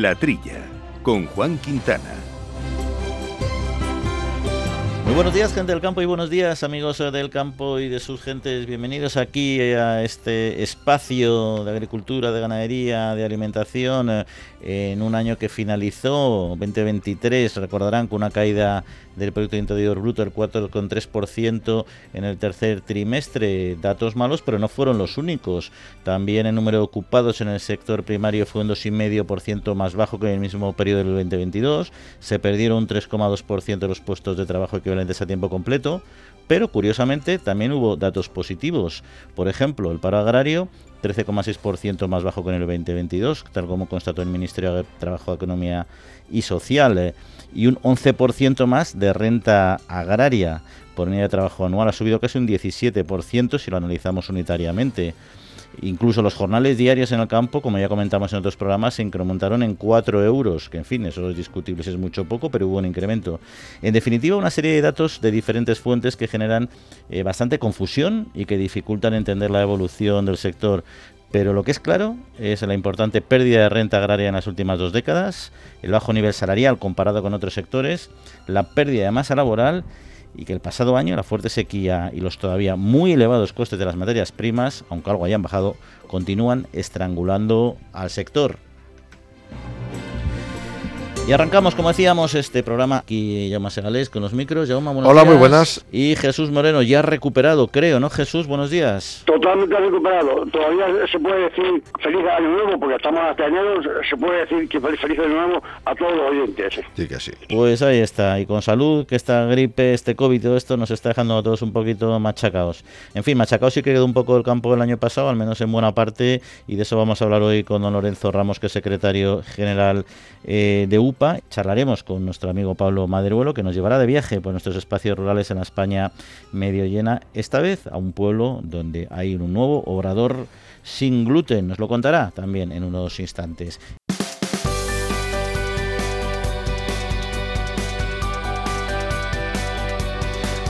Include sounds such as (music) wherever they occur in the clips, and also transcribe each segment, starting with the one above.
La Trilla, con Juan Quintana. Muy buenos días, gente del campo, y buenos días, amigos del campo y de sus gentes. Bienvenidos aquí a este espacio de agricultura, de ganadería, de alimentación, eh, en un año que finalizó, 2023. Recordarán con una caída del Producto Interior Bruto del 4,3% en el tercer trimestre. Datos malos, pero no fueron los únicos. También el número de ocupados en el sector primario fue un 2,5% más bajo que en el mismo periodo del 2022. Se perdieron un 3,2% de los puestos de trabajo equivalentes a tiempo completo, pero curiosamente también hubo datos positivos. Por ejemplo, el paro agrario 13,6% más bajo que en el 2022, tal como constató el Ministerio de Trabajo, Economía y Social, eh, y un 11% más de renta agraria por unidad de trabajo anual. Ha subido casi un 17% si lo analizamos unitariamente. Incluso los jornales diarios en el campo, como ya comentamos en otros programas, se incrementaron en 4 euros, que en fin, eso es discutible, es mucho poco, pero hubo un incremento. En definitiva, una serie de datos de diferentes fuentes que generan eh, bastante confusión y que dificultan entender la evolución del sector. Pero lo que es claro es la importante pérdida de renta agraria en las últimas dos décadas, el bajo nivel salarial comparado con otros sectores, la pérdida de masa laboral y que el pasado año la fuerte sequía y los todavía muy elevados costes de las materias primas, aunque algo hayan bajado, continúan estrangulando al sector. Y arrancamos, como decíamos, este programa aquí, Jaume Segales, con los micros. Jaume, Hola, muy buenas. Y Jesús Moreno, ya recuperado, creo, ¿no, Jesús? Buenos días. Totalmente recuperado. Todavía se puede decir feliz año nuevo, porque estamos hasta enero, se puede decir que feliz, feliz año nuevo a todos los oyentes. Sí, que sí. Pues ahí está. Y con salud, que esta gripe, este COVID, todo esto nos está dejando a todos un poquito machacados. En fin, machacados sí que quedó un poco el campo el año pasado, al menos en buena parte, y de eso vamos a hablar hoy con don Lorenzo Ramos, que es secretario general eh, de UPA. Charlaremos con nuestro amigo Pablo Maderuelo, que nos llevará de viaje por nuestros espacios rurales en la España medio llena, esta vez a un pueblo donde hay un nuevo obrador sin gluten. Nos lo contará también en unos instantes.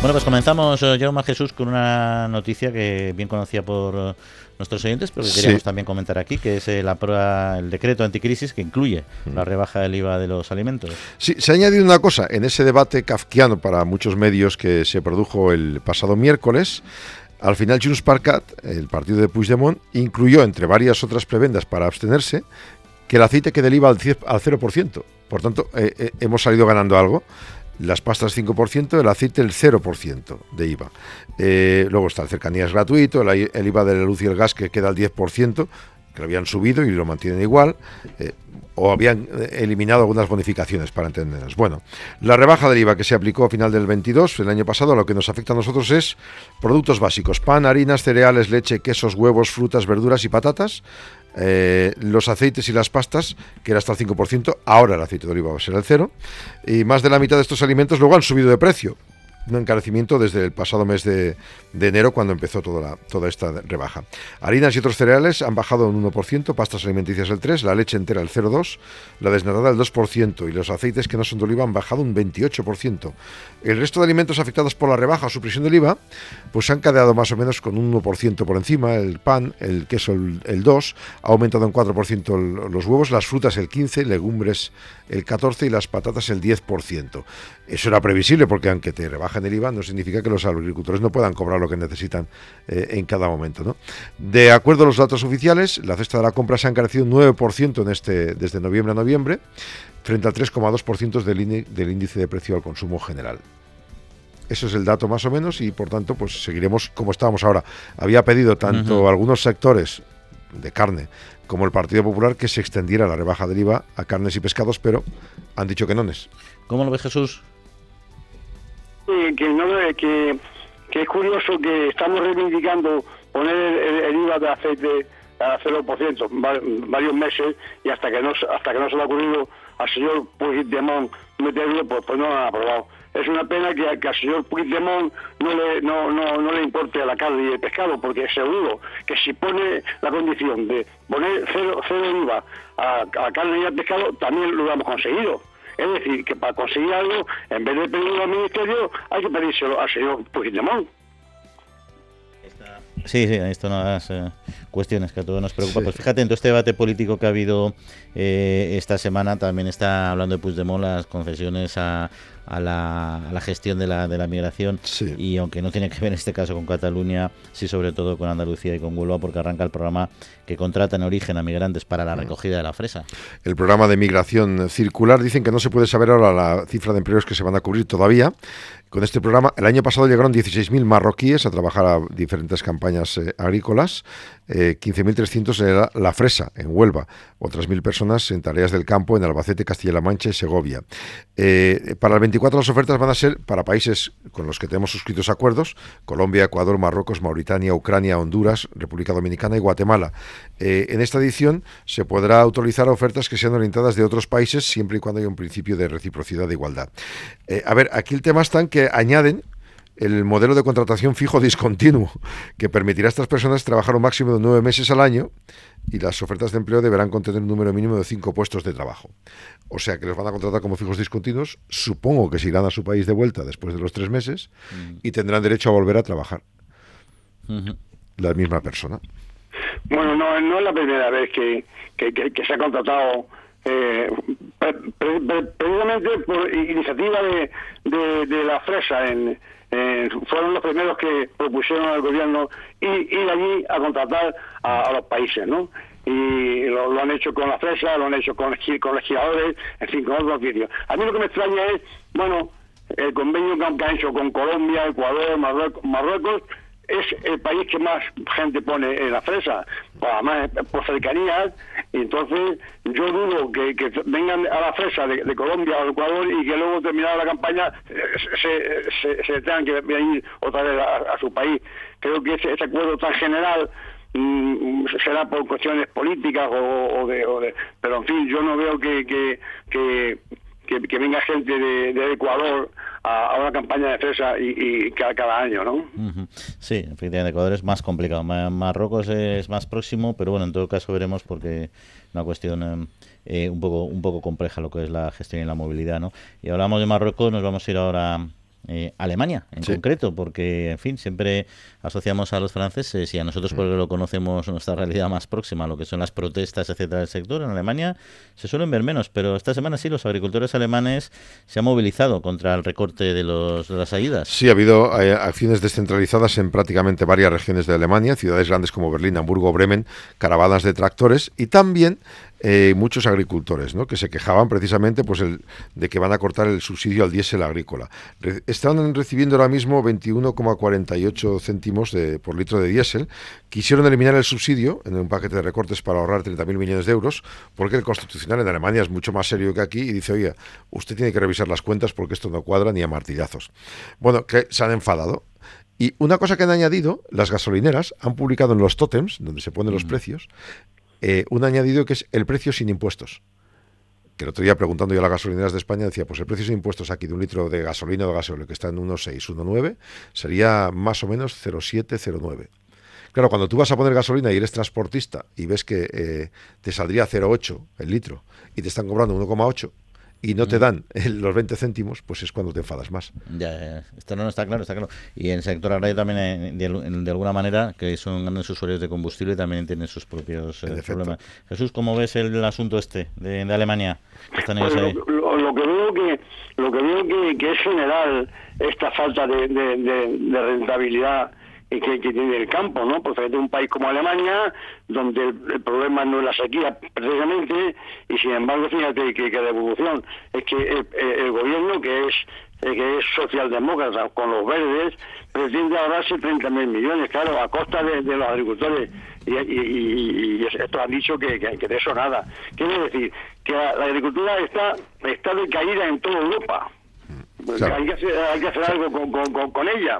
Bueno, pues comenzamos, Jaume eh, Jesús, con una noticia que bien conocía por eh, nuestros oyentes, pero que queríamos también comentar aquí, que es eh, la prueba, el decreto anticrisis que incluye mm. la rebaja del IVA de los alimentos. Sí, se ha añadido una cosa en ese debate kafkiano para muchos medios que se produjo el pasado miércoles. Al final, Junts per el partido de Puigdemont, incluyó entre varias otras prebendas para abstenerse que el aceite quede del IVA al, 0%. Por tanto, hemos salido ganando algo las pastas 5%, el aceite el 0% de IVA. Eh, luego está el cercanías gratuito, el, IVA de la luz y el gas que queda al 10%, que lo habían subido y lo mantienen igual, eh, o habían eh, eliminado algunas bonificaciones para entendernos. Bueno, la rebaja del IVA que se aplicó a final del 22, el año pasado, lo que nos afecta a nosotros es productos básicos, pan, harinas, cereales, leche, quesos, huevos, frutas, verduras y patatas, eh, los aceites y las pastas, que era hasta el 5%, ahora el aceite de oliva va a ser el cero, y más de la mitad de estos alimentos luego han subido de precio un encarecimiento desde el pasado mes de, enero cuando empezó toda, esta rebaja. Harinas y otros cereales han bajado un 1%, pastas alimenticias el 3%, la leche entera el 0,2%, la desnatada el 2% y los aceites que no son de oliva han bajado un 28%. El resto de alimentos afectados por la rebaja o supresión del IVA pues han quedado más o menos con un 1% por encima, el pan, el queso el, el 2%, ha aumentado un 4% los huevos, las frutas el 15%, legumbres el 14% y las patatas el 10%. Eso era previsible porque aunque te rebajen el IVA no significa que los agricultores no puedan cobrar lo que necesitan eh, en cada momento. ¿no? De acuerdo a los datos oficiales, la cesta de la compra se ha encarecido un 9% en este, desde noviembre a noviembre, frente al 3,2% del, del índice de precio al consumo general. Eso es el dato más o menos y por tanto pues seguiremos como estábamos ahora. Había pedido tanto algunos sectores de carne como el Partido Popular que se extendiera la rebaja del IVA a carnes y pescados, pero han dicho que no es. ¿Cómo lo ve Jesús? Que, no, que, que es curioso que estamos reivindicando poner el, IVA de aceite a 0% varios meses y hasta que no hasta que no se le ha ocurrido al señor Puigdemont meterlo, pues, pues no lo han aprobado. Es una pena que, al señor Puigdemont no le, no, no, no le importe a la carne y el pescado, porque seguro que si pone la condición de poner cero, cero IVA a, carne y al pescado, también lo hemos conseguido. Es decir, que para conseguir algo, en vez de pedirlo al ministerio, hay que pedírselo al señor Puigdemont. Sí, sí, esto no las eh, cuestiones que a todos nos preocupa. Pues fíjate, en todo este debate político que ha habido eh, esta semana también está hablando de Puigdemont las concesiones a, a la, gestión de la, de la migración y aunque no tiene que ver en este caso con Cataluña, sí sobre todo con Andalucía y con Huelva porque arranca el programa que contrata en origen a migrantes para la recogida de la fresa. El programa de migración circular dicen que no se puede saber ahora la cifra de empleos que se van a cubrir todavía. Con este programa, el año pasado llegaron 16.000 marroquíes a trabajar a diferentes campañas eh, agrícolas, eh, 15.300 en la, la, Fresa, en Huelva, otras 1.000 personas en tareas del campo en Albacete, Castilla-La Mancha y Segovia. Eh, para el 24 las ofertas van a ser para países con los que tenemos suscritos acuerdos, Colombia, Ecuador, Marruecos, Mauritania, Ucrania, Honduras, República Dominicana y Guatemala. Eh, en esta edición se podrá autorizar ofertas que sean orientadas de otros países siempre y cuando haya un principio de reciprocidad de igualdad. Eh, a ver, aquí el tema está en que añaden el modelo de contratación fijo discontinuo, que permitirá a estas personas trabajar un máximo de nueve meses al año y las ofertas de empleo deberán contener un número mínimo de cinco puestos de trabajo. O sea que los van a contratar como fijos discontinuos, supongo que se irán a su país de vuelta después de los tres meses mm. y tendrán derecho a volver a trabajar. La misma persona. Bueno, no, no es la primera vez que, que, se ha contratado eh, precisamente por iniciativa de, de, la Fresa en, fueron los primeros que propusieron al gobierno ir, allí a contratar a, los países, ¿no? Y lo, han hecho con la Fresa, lo han hecho con, con legisladores, en fin, con otros sitios. A mí lo que me extraña es, bueno, el convenio que han hecho con Colombia, Ecuador, Marruecos es el país que más gente pone en la fresa, además por cercanía, y entonces yo dudo que, vengan a la fresa de, Colombia o Ecuador y que luego terminada la campaña se, se, tengan que venir otra vez a, su país. Creo que ese, acuerdo tan general mm, será por cuestiones políticas o, de, pero en fin yo no veo que que, que, venga gente de Ecuador a, una campaña de defensa y, cada, año, ¿no? Sí, efectivamente, Ecuador es más complicado. Marruecos es más próximo, pero bueno, en todo caso veremos porque una cuestión eh, eh, un poco un poco compleja lo que es la gestión y la movilidad, ¿no? Y hablamos de Marruecos, nos vamos a ir ahora eh, Alemania en concreto, porque, en fin, siempre asociamos a los franceses y a nosotros porque lo conocemos nuestra realidad más próxima, lo que son las protestas, etcétera, del sector. En Alemania se suelen ver menos, pero esta semana sí, los agricultores alemanes se han movilizado contra el recorte de, los, de las ayudas. Sí, ha habido eh, acciones descentralizadas en prácticamente varias regiones de Alemania, ciudades grandes como Berlín, Hamburgo, Bremen, caravanas de tractores y también eh, muchos agricultores, ¿no? que se quejaban precisamente pues, el, de que van a cortar el subsidio al diésel agrícola. están recibiendo ahora mismo 21,48 céntimos de, por litro de diésel. Quisieron eliminar el subsidio en un paquete de recortes para ahorrar 30.000 millones de euros, porque el constitucional en Alemania es mucho más serio que aquí y dice, oye, usted tiene que revisar las cuentas porque esto no cuadra ni a martillazos. Bueno, que se han enfadado. Y una cosa que han añadido, las gasolineras han publicado en los tótems, donde se ponen los mm. precios, eh, un añadido que es el precio sin impuestos. Que el otro día preguntando yo a las gasolineras de España decía, pues el precio sin impuestos aquí de un litro de gasolina o de gasóleo que está en 1,6, 1,9 sería más o menos 0,7, 0,9. Claro, cuando tú vas a poner gasolina y eres transportista y ves que eh, te saldría 0,8 el litro y te están cobrando 1,8, y no te dan (laughs) los 20 céntimos, pues es cuando te enfadas más. Ya, esto no está claro, está claro. Y en el sector agrario también, eh, de, alguna manera, que son grandes usuarios de combustible, también tienen sus propios eh, problemas. Jesús, ¿cómo ves el, asunto este de, Alemania? Pues lo, que veo que lo que veo que, es general esta falta de rentabilidad que, que, tiene el campo, ¿no? Porque es un país como Alemania, donde el, problema no es la sequía precisamente, y sin embargo, fíjate que, la evolución es que el, gobierno, que es que es socialdemócrata con los verdes, pretende ahorrarse 30 mil millones, claro, a costa de, los agricultores. Y, esto han dicho que, que, de eso nada. Quiere decir que la, la agricultura está, está decaída en toda Europa. Pues hay, que hacer, algo con, ella.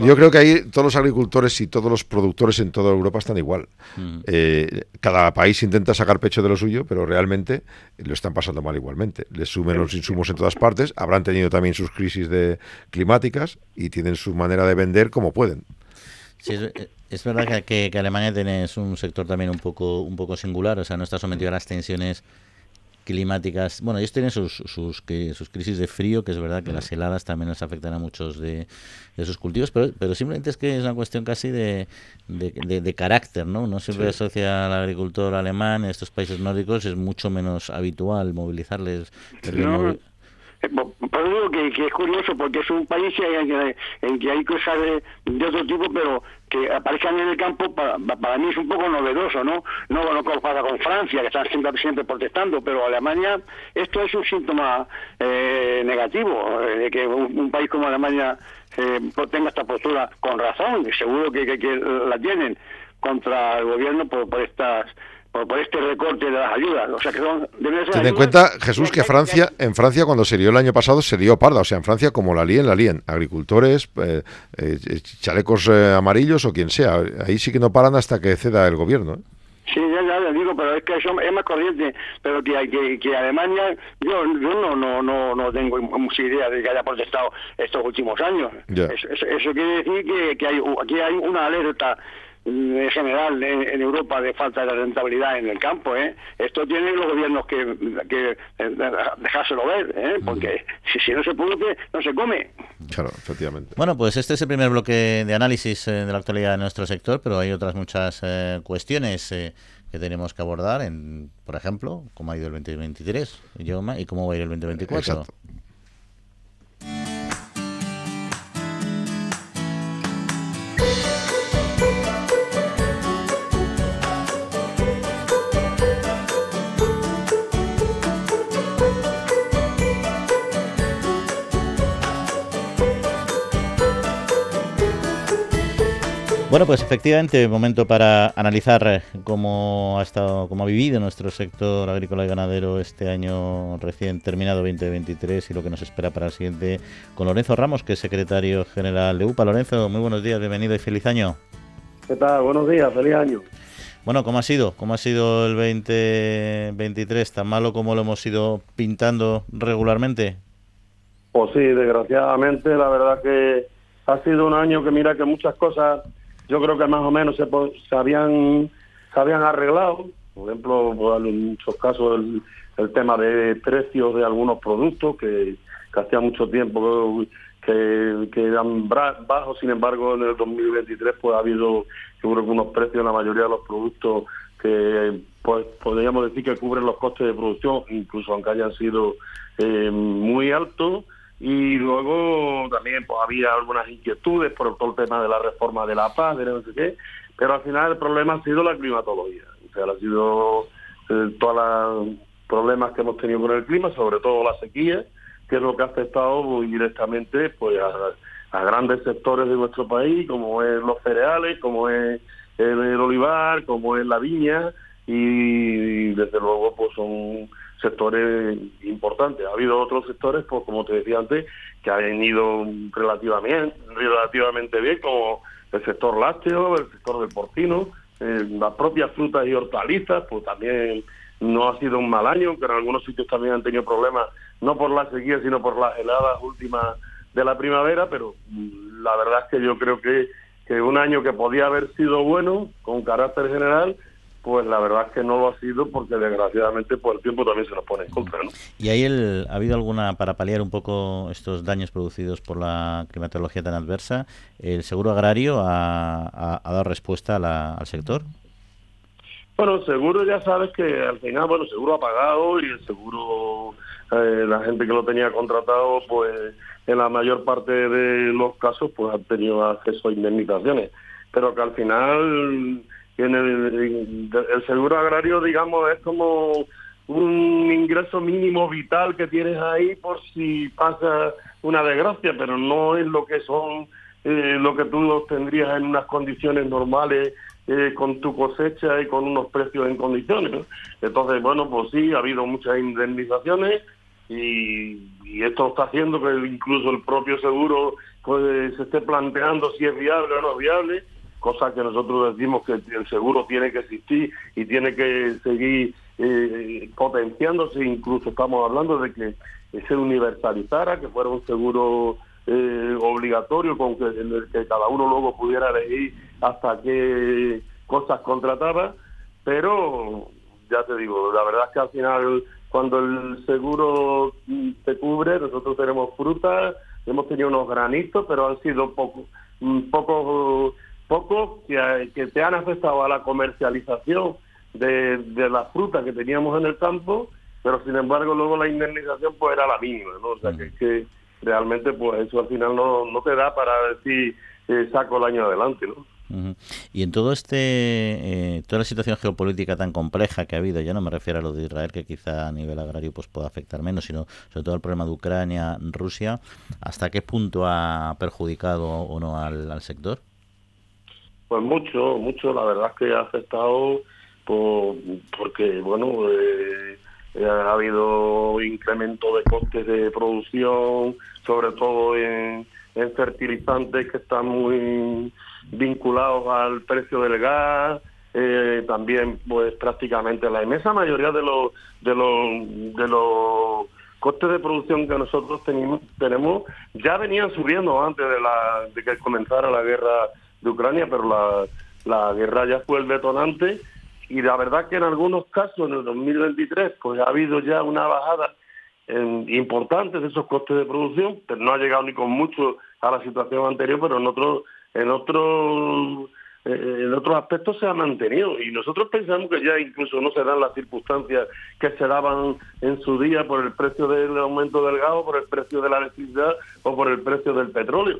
yo creo que ahí todos los agricultores y todos los productores en toda Europa están igual. Mm. Eh, cada país intenta sacar pecho de lo suyo, pero realmente lo están pasando mal igualmente. Les sumen los insumos en todas partes, habrán tenido también sus crisis de climáticas y tienen su manera de vender como pueden. es, verdad que, que, Alemania tiene un sector también un poco, un poco singular, o sea, no está sometido a las tensiones climáticas. Bueno, ellos tienen sus, sus, sus crisis de frío, que es verdad que las heladas también nos afectan a muchos de, sus cultivos, pero, pero simplemente es que es una cuestión casi de, de, carácter, ¿no? Uno siempre asocia al agricultor alemán en estos países nórdicos, es mucho menos habitual movilizarles. Por digo que, es curioso porque es un país en que hay cosas de, otro tipo, pero que aparezcan en el campo para, para mí es un poco novedoso, ¿no? No lo pasa con Francia, que están siempre, siempre protestando, pero Alemania, esto es un síntoma eh, negativo, eh, de que un, país como Alemania eh, tenga esta postura con razón, seguro que, que, la tienen contra el gobierno por, por estas por, este recorte de las ayudas. O sea, que son, Ten en cuenta, Jesús, que Francia, en Francia cuando se dio el año pasado se dio parda. O sea, en Francia como la líen, la líen. Agricultores, eh, eh, chalecos eh, amarillos o quien sea. Ahí sí que no paran hasta que ceda el gobierno. Sí, ya, ya digo, pero es que eso es más corriente, pero que, que, que Alemania, yo, yo no, no, no, no tengo mucha idea de que haya protestado estos últimos años. Eso, eso, quiere decir que, que hay, aquí hay una alerta en general en, Europa de falta de rentabilidad en el campo. ¿eh? Esto tienen los gobiernos que, que eh, dejárselo ver, ¿eh? porque si, si no se produce, no se come. Claro, efectivamente. Bueno, pues este es el primer bloque de análisis eh, de la actualidad de nuestro sector, pero hay otras muchas cuestiones que tenemos que abordar, en, por ejemplo, cómo ha ido el 2023 y cómo va a ir el 2024. Exacto. Bueno, pues efectivamente, momento para analizar eh, cómo ha estado, cómo ha vivido nuestro sector agrícola y ganadero este año recién terminado 2023 y lo que nos espera para el siguiente con Lorenzo Ramos, que es secretario general de UPA. Lorenzo, muy buenos días, bienvenido y feliz año. ¿Qué tal? Buenos días, feliz año. Bueno, ¿cómo ha sido? ¿Cómo ha sido el 2023? ¿Tan malo como lo hemos ido pintando regularmente? Pues sí, desgraciadamente, la verdad que ha sido un año que mira que muchas cosas yo creo que más o menos se, se habían se habían arreglado. Por ejemplo en muchos casos el, tema de precios de algunos productos que, hacía mucho tiempo que, que eran bajos. Sin embargo en el 2023 pues ha habido yo que unos precios en la mayoría de los productos que pues podríamos decir que cubren los costes de producción incluso aunque hayan sido eh, muy altos y luego también pues había algunas inquietudes por todo el tema de la reforma de la paz, de no sé qué, pero al final el problema ha sido la climatología, o sea, ha sido eh, todos los problemas que hemos tenido con el clima, sobre todo la sequía, que es lo que ha afectado directamente pues a, grandes sectores de nuestro país, como es los cereales, como es el, el olivar, como es la viña, y desde luego pues son sectores importantes. Ha habido otros sectores, pues como te decía antes, que han ido relativamente, relativamente bien, como el sector lácteo, el sector del porcino, eh, las propias frutas y hortalizas, pues también no ha sido un mal año, que en algunos sitios también han tenido problemas, no por la sequía, sino por las heladas últimas de la primavera, pero mm, la verdad es que yo creo que, que un año que podía haber sido bueno, con carácter general, pues la verdad es que no lo ha sido porque desgraciadamente pues el tiempo también se nos pone en contra. ¿no? ¿Y ahí el, ha habido alguna, para paliar un poco estos daños producidos por la climatología tan adversa, el seguro agrario ha, dado respuesta al sector? Bueno, seguro ya sabes que al final, bueno, seguro ha pagado y el seguro, eh, la gente que lo tenía contratado, pues en la mayor parte de los casos, pues han tenido acceso a indemnizaciones. Pero que al final en el, seguro agrario, digamos, es como un ingreso mínimo vital que tienes ahí por si pasa una desgracia, pero no es lo que son, eh, lo que tú tendrías en unas condiciones normales eh, con tu cosecha y con unos precios en condiciones. Entonces, bueno, pues sí, ha habido muchas indemnizaciones y, y, esto está haciendo que incluso el propio seguro pues, se esté planteando si es viable o no es viable cosa que nosotros decimos que el seguro tiene que existir y tiene que seguir eh, potenciándose, incluso estamos hablando de que se universalizara, que fuera un seguro eh, obligatorio con que, en el que cada uno luego pudiera elegir hasta qué cosas contrataba, pero ya te digo, la verdad es que al final cuando el seguro mm, te cubre, nosotros tenemos fruta, hemos tenido unos granitos, pero han sido poco, poco que, te han afectado a la comercialización de, de la fruta que teníamos en el campo, pero sin embargo luego la indemnización pues era la mínima, ¿no? O sea que, realmente pues eso al final no, no te da para decir eh, saco el año adelante, ¿no? Y en todo este, eh, toda la situación geopolítica tan compleja que ha habido, ya no me refiero a lo de Israel, que quizá a nivel agrario pues pueda afectar menos, sino sobre todo el problema de Ucrania, Rusia, ¿hasta qué punto ha perjudicado o no al, sector? Pues mucho, mucho, la verdad es que ha afectado por, porque, bueno, eh, ha habido incremento de costes de producción, sobre todo en fertilizantes que están muy vinculados al precio del gas, eh, también pues prácticamente la inmensa mayoría de los de los de los costes de producción que nosotros tenemos, tenemos ya venían subiendo antes de la de que comenzara la guerra de Ucrania, pero la, la guerra ya fue el detonante y la verdad que en algunos casos en el 2023 pues ha habido ya una bajada importantes de esos costes de producción, pero no ha llegado ni con mucho a la situación anterior, pero en otros en otros eh, en otros aspectos se ha mantenido y nosotros pensamos que ya incluso no se dan las circunstancias que se daban en su día por el precio del aumento del gas, por el precio de la electricidad o por el precio del petróleo.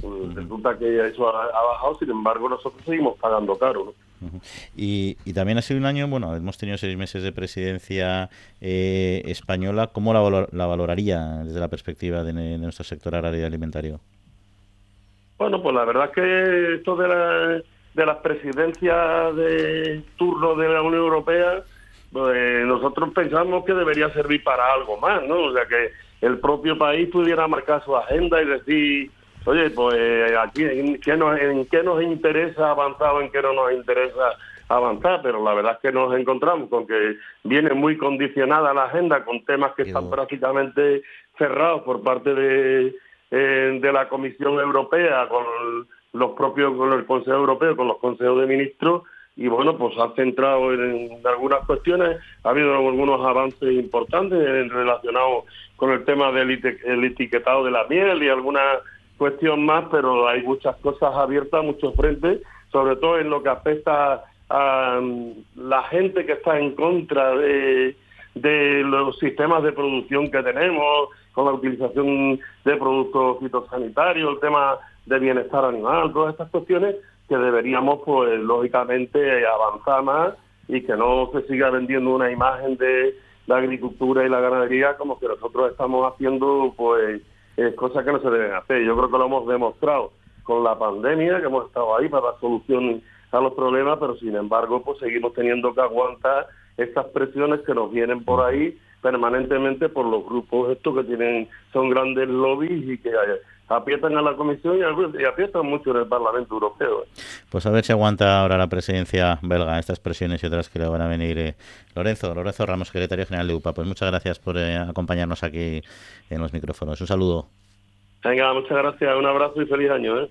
Pues resulta que eso ha, bajado, sin embargo nosotros seguimos pagando caro. ¿no? Y, también ha sido un año, bueno, hemos tenido seis meses de presidencia eh, española. ¿Cómo la, la, valoraría desde la perspectiva de, nuestro sector agrario y alimentario? Bueno, pues la verdad es que esto de, la, de las presidencias de turno de la Unión Europea, pues nosotros pensamos que debería servir para algo más, ¿no? O sea, que el propio país pudiera marcar su agenda y decir oye, pues aquí en qué, nos, en qué nos interesa avanzar o en qué no nos interesa avanzar, pero la verdad es que nos encontramos con que viene muy condicionada la agenda con temas que están prácticamente cerrados por parte de, eh, de la Comisión Europea, con los propios, con el Consejo Europeo, con los consejos de ministros, y bueno, pues ha centrado en, algunas cuestiones, ha habido algunos avances importantes relacionados con el tema del etiquetado de la miel y algunas cuestión más, pero hay muchas cosas abiertas, muchos frentes, sobre todo en lo que afecta a mm, la gente que está en contra de, de los sistemas de producción que tenemos, con la utilización de productos fitosanitarios, el tema de bienestar animal, todas estas cuestiones que deberíamos, pues, lógicamente, avanzar más y que no se siga vendiendo una imagen de la agricultura y la ganadería como que nosotros estamos haciendo, pues, es cosas que no se deben hacer. Yo creo que lo hemos demostrado con la pandemia, que hemos estado ahí para dar solución a los problemas, pero sin embargo, pues seguimos teniendo que aguantar estas presiones que nos vienen por ahí permanentemente por los grupos estos que tienen son grandes lobbies y que aprietan a la Comisión y, aprietan mucho en el Parlamento Europeo. Pues a ver si aguanta ahora la presidencia belga estas presiones y otras que le van a venir. Eh. Lorenzo, Lorenzo Ramos, secretario general de UPA, pues muchas gracias por eh, acompañarnos aquí en los micrófonos. Un saludo. Venga, muchas gracias, un abrazo y feliz año. ¿eh?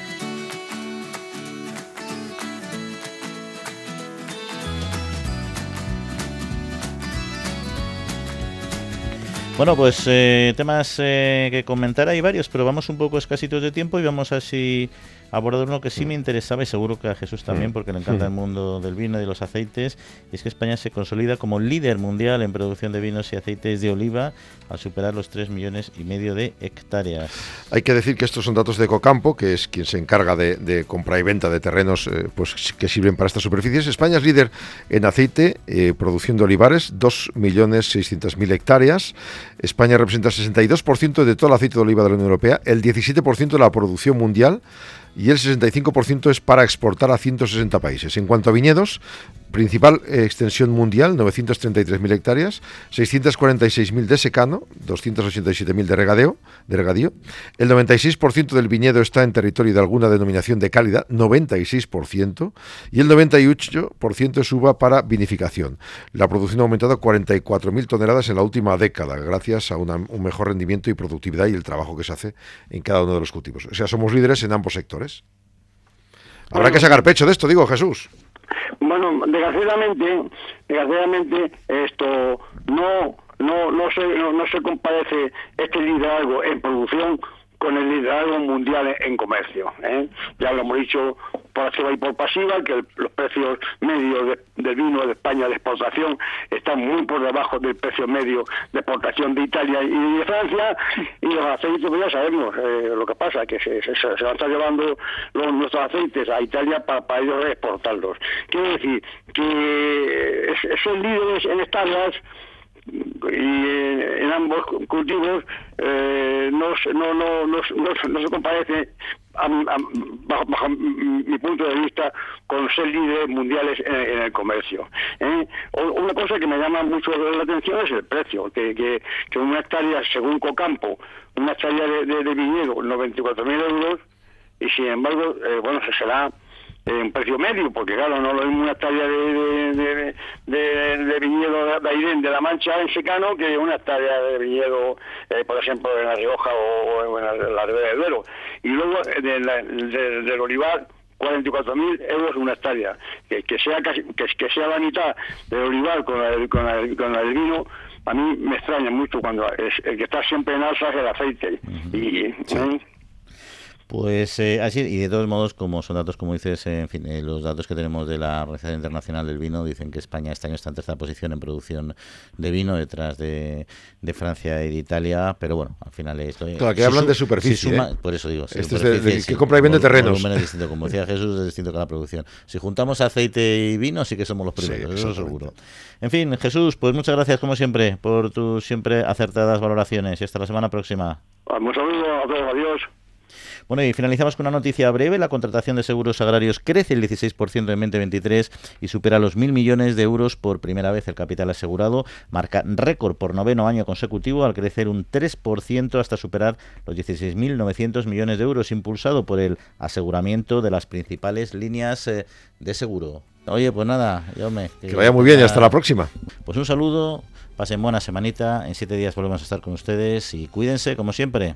Bueno, pues eh, temas eh, que comentar hay varios, pero vamos un poco escasitos de tiempo y vamos a si abordar uno que sí me interesaba y seguro que a Jesús también, porque le encanta el (laughs) mundo del vino y de los aceites, y es que España se consolida como líder mundial en producción de vinos y aceites de oliva al superar los 3 millones y medio de hectáreas. Hay que decir que estos son datos de Ecocampo, que es quien se encarga de, compra y venta de terrenos eh, pues, que sirven para estas superficies. España es líder en aceite, eh, produciendo olivares, 2.600.000 hectáreas. España representa el 62% de todo el aceite de oliva de la Unión Europea, el 17% de la producción mundial y el 65% es para exportar a 160 países. En cuanto a viñedos, Principal eh, extensión mundial, 933.000 hectáreas, 646.000 de secano, 287.000 de regadeo, de regadío. El 96% del viñedo está en territorio de alguna denominación de calidad, 96%, y el 98% es uva para vinificación. La producción ha aumentado a 44.000 toneladas en la última década, gracias a un mejor rendimiento y productividad y el trabajo que se hace en cada uno de los cultivos. O sea, somos líderes en ambos sectores. Habrá que sacar pecho de esto, digo Jesús. Bueno, desgraciadamente, desgraciadamente esto no no no se no, no se compadece este liderazgo en producción con el liderazgo mundial en comercio. ¿eh? Ya lo hemos dicho por activa y por pasiva, que los precios medios del vino de España de exportación están muy por debajo del precio medio de exportación de Italia y de Francia, y los aceites, pues ya sabemos eh, lo que pasa, que se, se, van a estar llevando los, nuestros aceites a Italia para, para ellos exportarlos. Quiero decir que esos líderes en estas y en ambos cultivos eh, no, no, no, no, no, se comparece bajo, mi punto de vista con ser líderes mundiales en, el comercio. ¿eh? Una cosa que me llama mucho la atención es el precio, que, que, que una hectárea, según Cocampo, una hectárea de, de, de viñedo, 94.000 euros, y sin embargo, eh, bueno, se será en precio medio, porque claro, no lo mismo una hectárea de, de, de, de, viñedo de la Mancha en secano que una hectárea de viñedo, eh, por ejemplo, en La Rioja o, en la, Ribera del Duero. Y luego del olivar, 44.000 euros una hectárea. Que, que sea casi, que, que, sea la mitad del olivar con la, con, la, con la del vino, a mí me extraña mucho cuando es, el que está siempre en alza es el aceite. y, ¿eh? Pues eh, así, y de todos modos, como son datos, como dices, en fin, eh, los datos que tenemos de la Organización Internacional del Vino dicen que España este año está en tercera posición en producción de vino, detrás de, Francia y de Italia, pero bueno, al final esto... Claro, que hablan de superficie. ¿eh? Por eso digo, este es de, que compra y vende terrenos. Es distinto, como decía Jesús, es distinto que la producción. Si juntamos aceite y vino, sí que somos los primeros, eso seguro. En fin, Jesús, pues muchas gracias, como siempre, por tus siempre acertadas valoraciones y hasta la semana próxima. Un saludo a todos, adiós. Bueno, y finalizamos con una noticia breve. La contratación de seguros agrarios crece el 16% en 2023 y supera los mil millones de euros por primera vez. El capital asegurado marca récord por noveno año consecutivo al crecer un 3% hasta superar los 16.900 millones de euros, impulsado por el aseguramiento de las principales líneas eh, de seguro. Oye, pues nada, yo me... Que, vaya muy bien y hasta la próxima. Pues un saludo, pasen buena semanita, en siete días volvemos a estar con ustedes y cuídense como siempre.